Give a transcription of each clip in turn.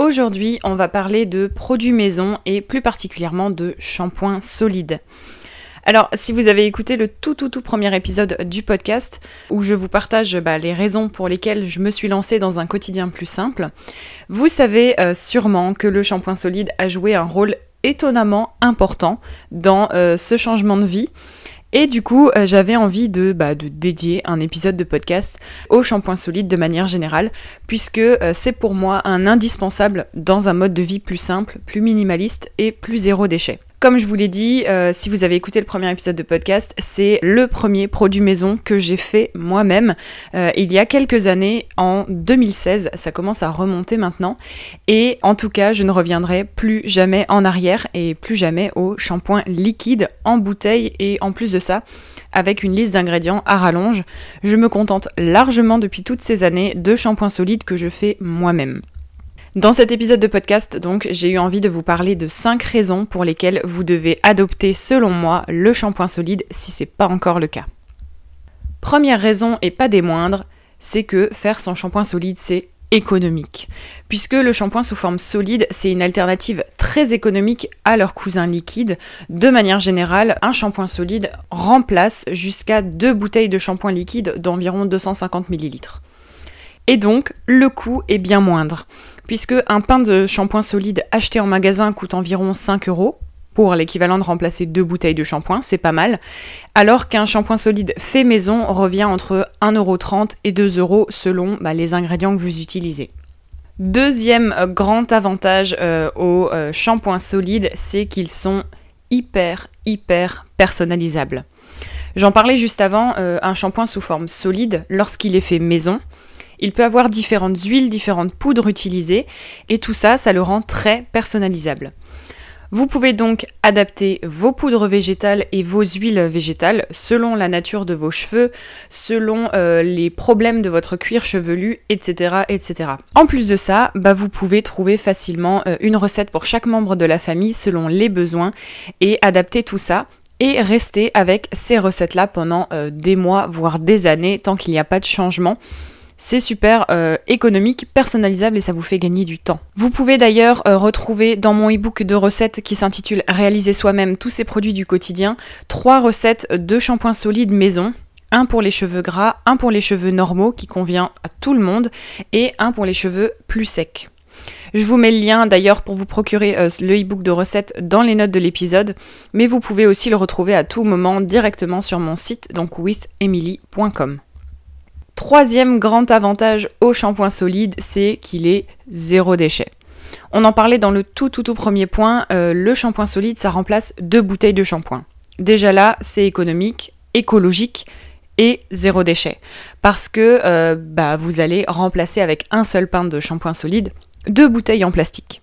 Aujourd'hui, on va parler de produits maison et plus particulièrement de shampoing solide. Alors, si vous avez écouté le tout tout tout premier épisode du podcast, où je vous partage bah, les raisons pour lesquelles je me suis lancée dans un quotidien plus simple, vous savez euh, sûrement que le shampoing solide a joué un rôle étonnamment important dans euh, ce changement de vie. Et du coup, euh, j'avais envie de, bah, de dédier un épisode de podcast au shampoing solide de manière générale, puisque euh, c'est pour moi un indispensable dans un mode de vie plus simple, plus minimaliste et plus zéro déchet. Comme je vous l'ai dit, euh, si vous avez écouté le premier épisode de podcast, c'est le premier produit maison que j'ai fait moi-même euh, il y a quelques années, en 2016. Ça commence à remonter maintenant. Et en tout cas, je ne reviendrai plus jamais en arrière et plus jamais au shampoing liquide en bouteille. Et en plus de ça, avec une liste d'ingrédients à rallonge, je me contente largement depuis toutes ces années de shampoing solide que je fais moi-même. Dans cet épisode de podcast, donc, j'ai eu envie de vous parler de 5 raisons pour lesquelles vous devez adopter, selon moi, le shampoing solide si c'est pas encore le cas. Première raison, et pas des moindres, c'est que faire son shampoing solide, c'est économique. Puisque le shampoing sous forme solide, c'est une alternative très économique à leur cousin liquide. De manière générale, un shampoing solide remplace jusqu'à deux bouteilles de shampoing liquide d'environ 250 ml. Et donc, le coût est bien moindre puisque un pain de shampoing solide acheté en magasin coûte environ 5 euros pour l'équivalent de remplacer deux bouteilles de shampoing, c'est pas mal, alors qu'un shampoing solide fait maison revient entre 1,30€ et 2€ euros selon bah, les ingrédients que vous utilisez. Deuxième euh, grand avantage euh, aux euh, shampoings solides, c'est qu'ils sont hyper, hyper personnalisables. J'en parlais juste avant, un shampoing sous forme solide, lorsqu'il est fait maison, il peut avoir différentes huiles, différentes poudres utilisées, et tout ça, ça le rend très personnalisable. Vous pouvez donc adapter vos poudres végétales et vos huiles végétales selon la nature de vos cheveux, selon euh, les problèmes de votre cuir chevelu, etc. etc. En plus de ça, bah, vous pouvez trouver facilement euh, une recette pour chaque membre de la famille selon les besoins et adapter tout ça et rester avec ces recettes-là pendant euh, des mois, voire des années, tant qu'il n'y a pas de changement. C'est super euh, économique, personnalisable et ça vous fait gagner du temps. Vous pouvez d'ailleurs euh, retrouver dans mon e-book de recettes qui s'intitule Réaliser soi-même tous ces produits du quotidien, trois recettes de shampoing solide maison un pour les cheveux gras, un pour les cheveux normaux qui convient à tout le monde et un pour les cheveux plus secs. Je vous mets le lien d'ailleurs pour vous procurer euh, le e-book de recettes dans les notes de l'épisode, mais vous pouvez aussi le retrouver à tout moment directement sur mon site, donc withemily.com. Troisième grand avantage au shampoing solide, c'est qu'il est zéro déchet. On en parlait dans le tout tout tout premier point, euh, le shampoing solide, ça remplace deux bouteilles de shampoing. Déjà là, c'est économique, écologique et zéro déchet. Parce que euh, bah, vous allez remplacer avec un seul pain de shampoing solide deux bouteilles en plastique.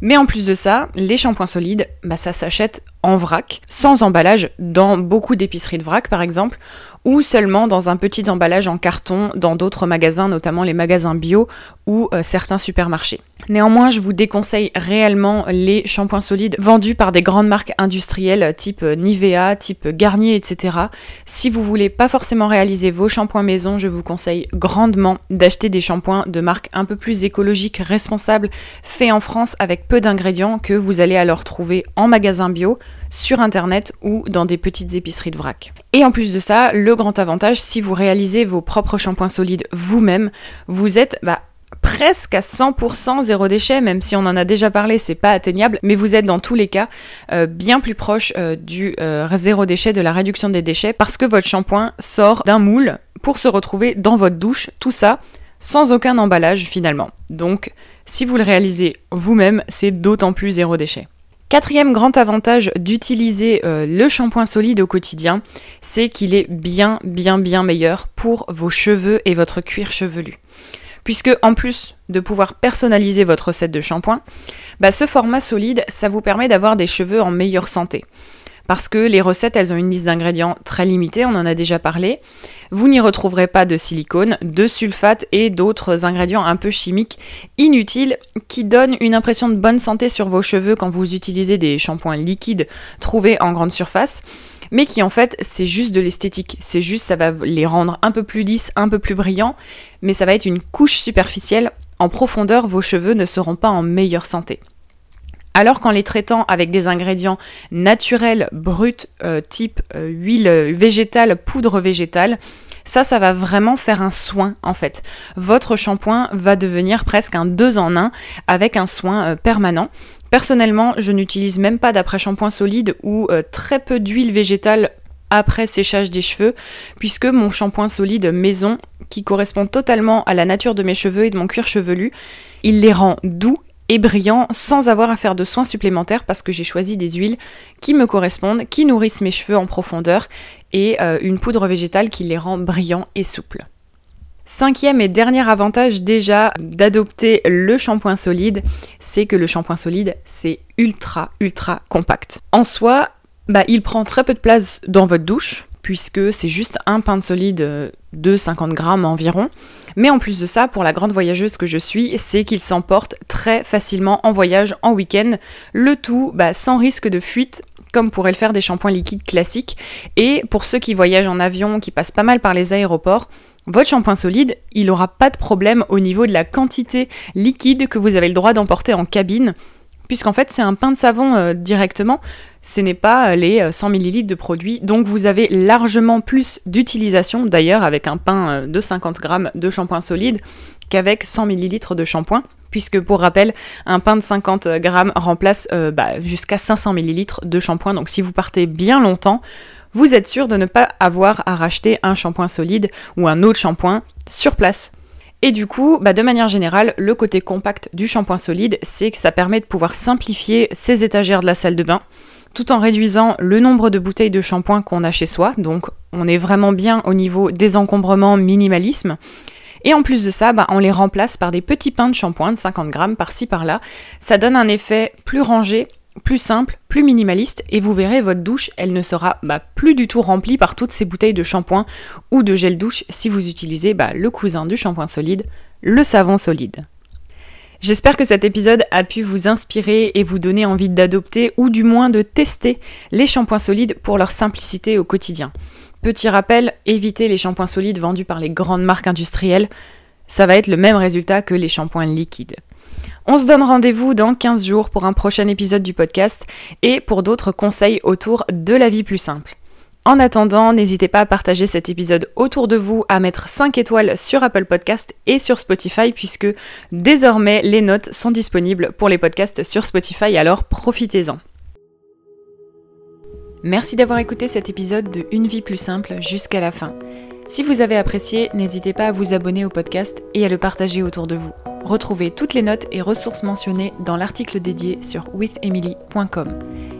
Mais en plus de ça, les shampoings solides, bah, ça s'achète en vrac, sans emballage, dans beaucoup d'épiceries de vrac par exemple, ou seulement dans un petit emballage en carton dans d'autres magasins, notamment les magasins bio ou euh, certains supermarchés. Néanmoins, je vous déconseille réellement les shampoings solides vendus par des grandes marques industrielles type Nivea, type Garnier, etc. Si vous voulez pas forcément réaliser vos shampoings maison, je vous conseille grandement d'acheter des shampoings de marques un peu plus écologiques, responsables, faits en France avec peu d'ingrédients que vous allez alors trouver en magasin bio, sur internet ou dans des petites épiceries de vrac. Et en plus de ça, le grand avantage, si vous réalisez vos propres shampoings solides vous-même, vous êtes bah, presque à 100% zéro déchet, même si on en a déjà parlé, c'est pas atteignable, mais vous êtes dans tous les cas euh, bien plus proche euh, du euh, zéro déchet, de la réduction des déchets, parce que votre shampoing sort d'un moule pour se retrouver dans votre douche, tout ça sans aucun emballage finalement. Donc si vous le réalisez vous-même, c'est d'autant plus zéro déchet. Quatrième grand avantage d'utiliser euh, le shampoing solide au quotidien, c'est qu'il est bien bien bien meilleur pour vos cheveux et votre cuir chevelu. Puisque en plus de pouvoir personnaliser votre recette de shampoing, bah, ce format solide, ça vous permet d'avoir des cheveux en meilleure santé parce que les recettes, elles ont une liste d'ingrédients très limitée, on en a déjà parlé. Vous n'y retrouverez pas de silicone, de sulfate et d'autres ingrédients un peu chimiques inutiles qui donnent une impression de bonne santé sur vos cheveux quand vous utilisez des shampoings liquides trouvés en grande surface mais qui en fait c'est juste de l'esthétique. C'est juste ça va les rendre un peu plus lisses, un peu plus brillants, mais ça va être une couche superficielle. En profondeur, vos cheveux ne seront pas en meilleure santé. Alors qu'en les traitant avec des ingrédients naturels, bruts, euh, type euh, huile végétale, poudre végétale, ça, ça va vraiment faire un soin en fait. Votre shampoing va devenir presque un 2 en 1 avec un soin euh, permanent. Personnellement, je n'utilise même pas d'après-shampoing solide ou très peu d'huile végétale après séchage des cheveux, puisque mon shampoing solide maison, qui correspond totalement à la nature de mes cheveux et de mon cuir chevelu, il les rend doux brillant sans avoir à faire de soins supplémentaires parce que j'ai choisi des huiles qui me correspondent, qui nourrissent mes cheveux en profondeur et euh, une poudre végétale qui les rend brillants et souples. Cinquième et dernier avantage déjà d'adopter le shampoing solide, c'est que le shampoing solide c'est ultra ultra compact. En soi, bah, il prend très peu de place dans votre douche puisque c'est juste un pain de solide de 50 grammes environ. Mais en plus de ça, pour la grande voyageuse que je suis, c'est qu'il s'emporte très facilement en voyage, en week-end, le tout bah, sans risque de fuite comme pourraient le faire des shampoings liquides classiques. Et pour ceux qui voyagent en avion, qui passent pas mal par les aéroports, votre shampoing solide, il n'aura pas de problème au niveau de la quantité liquide que vous avez le droit d'emporter en cabine puisqu'en fait c'est un pain de savon euh, directement, ce n'est pas euh, les 100 euh, ml de produit, donc vous avez largement plus d'utilisation d'ailleurs avec un pain de 50 grammes de shampoing solide qu'avec 100 ml de shampoing puisque pour rappel, un pain de 50 grammes remplace bah, jusqu'à 500 ml de shampoing. Donc si vous partez bien longtemps, vous êtes sûr de ne pas avoir à racheter un shampoing solide ou un autre shampoing sur place. Et du coup, bah, de manière générale, le côté compact du shampoing solide, c'est que ça permet de pouvoir simplifier ses étagères de la salle de bain, tout en réduisant le nombre de bouteilles de shampoing qu'on a chez soi. Donc on est vraiment bien au niveau désencombrement, minimalisme. Et en plus de ça, bah, on les remplace par des petits pains de shampoing de 50 grammes par-ci par-là. Ça donne un effet plus rangé plus simple, plus minimaliste, et vous verrez, votre douche, elle ne sera bah, plus du tout remplie par toutes ces bouteilles de shampoing ou de gel douche si vous utilisez bah, le cousin du shampoing solide, le savon solide. J'espère que cet épisode a pu vous inspirer et vous donner envie d'adopter ou du moins de tester les shampoings solides pour leur simplicité au quotidien. Petit rappel, évitez les shampoings solides vendus par les grandes marques industrielles, ça va être le même résultat que les shampoings liquides. On se donne rendez-vous dans 15 jours pour un prochain épisode du podcast et pour d'autres conseils autour de la vie plus simple. En attendant, n'hésitez pas à partager cet épisode autour de vous, à mettre 5 étoiles sur Apple Podcast et sur Spotify puisque désormais les notes sont disponibles pour les podcasts sur Spotify, alors profitez-en. Merci d'avoir écouté cet épisode de Une vie plus simple jusqu'à la fin. Si vous avez apprécié, n'hésitez pas à vous abonner au podcast et à le partager autour de vous. Retrouvez toutes les notes et ressources mentionnées dans l'article dédié sur withemily.com.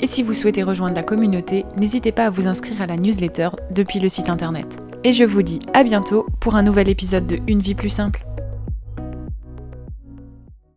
Et si vous souhaitez rejoindre la communauté, n'hésitez pas à vous inscrire à la newsletter depuis le site internet. Et je vous dis à bientôt pour un nouvel épisode de Une vie plus simple.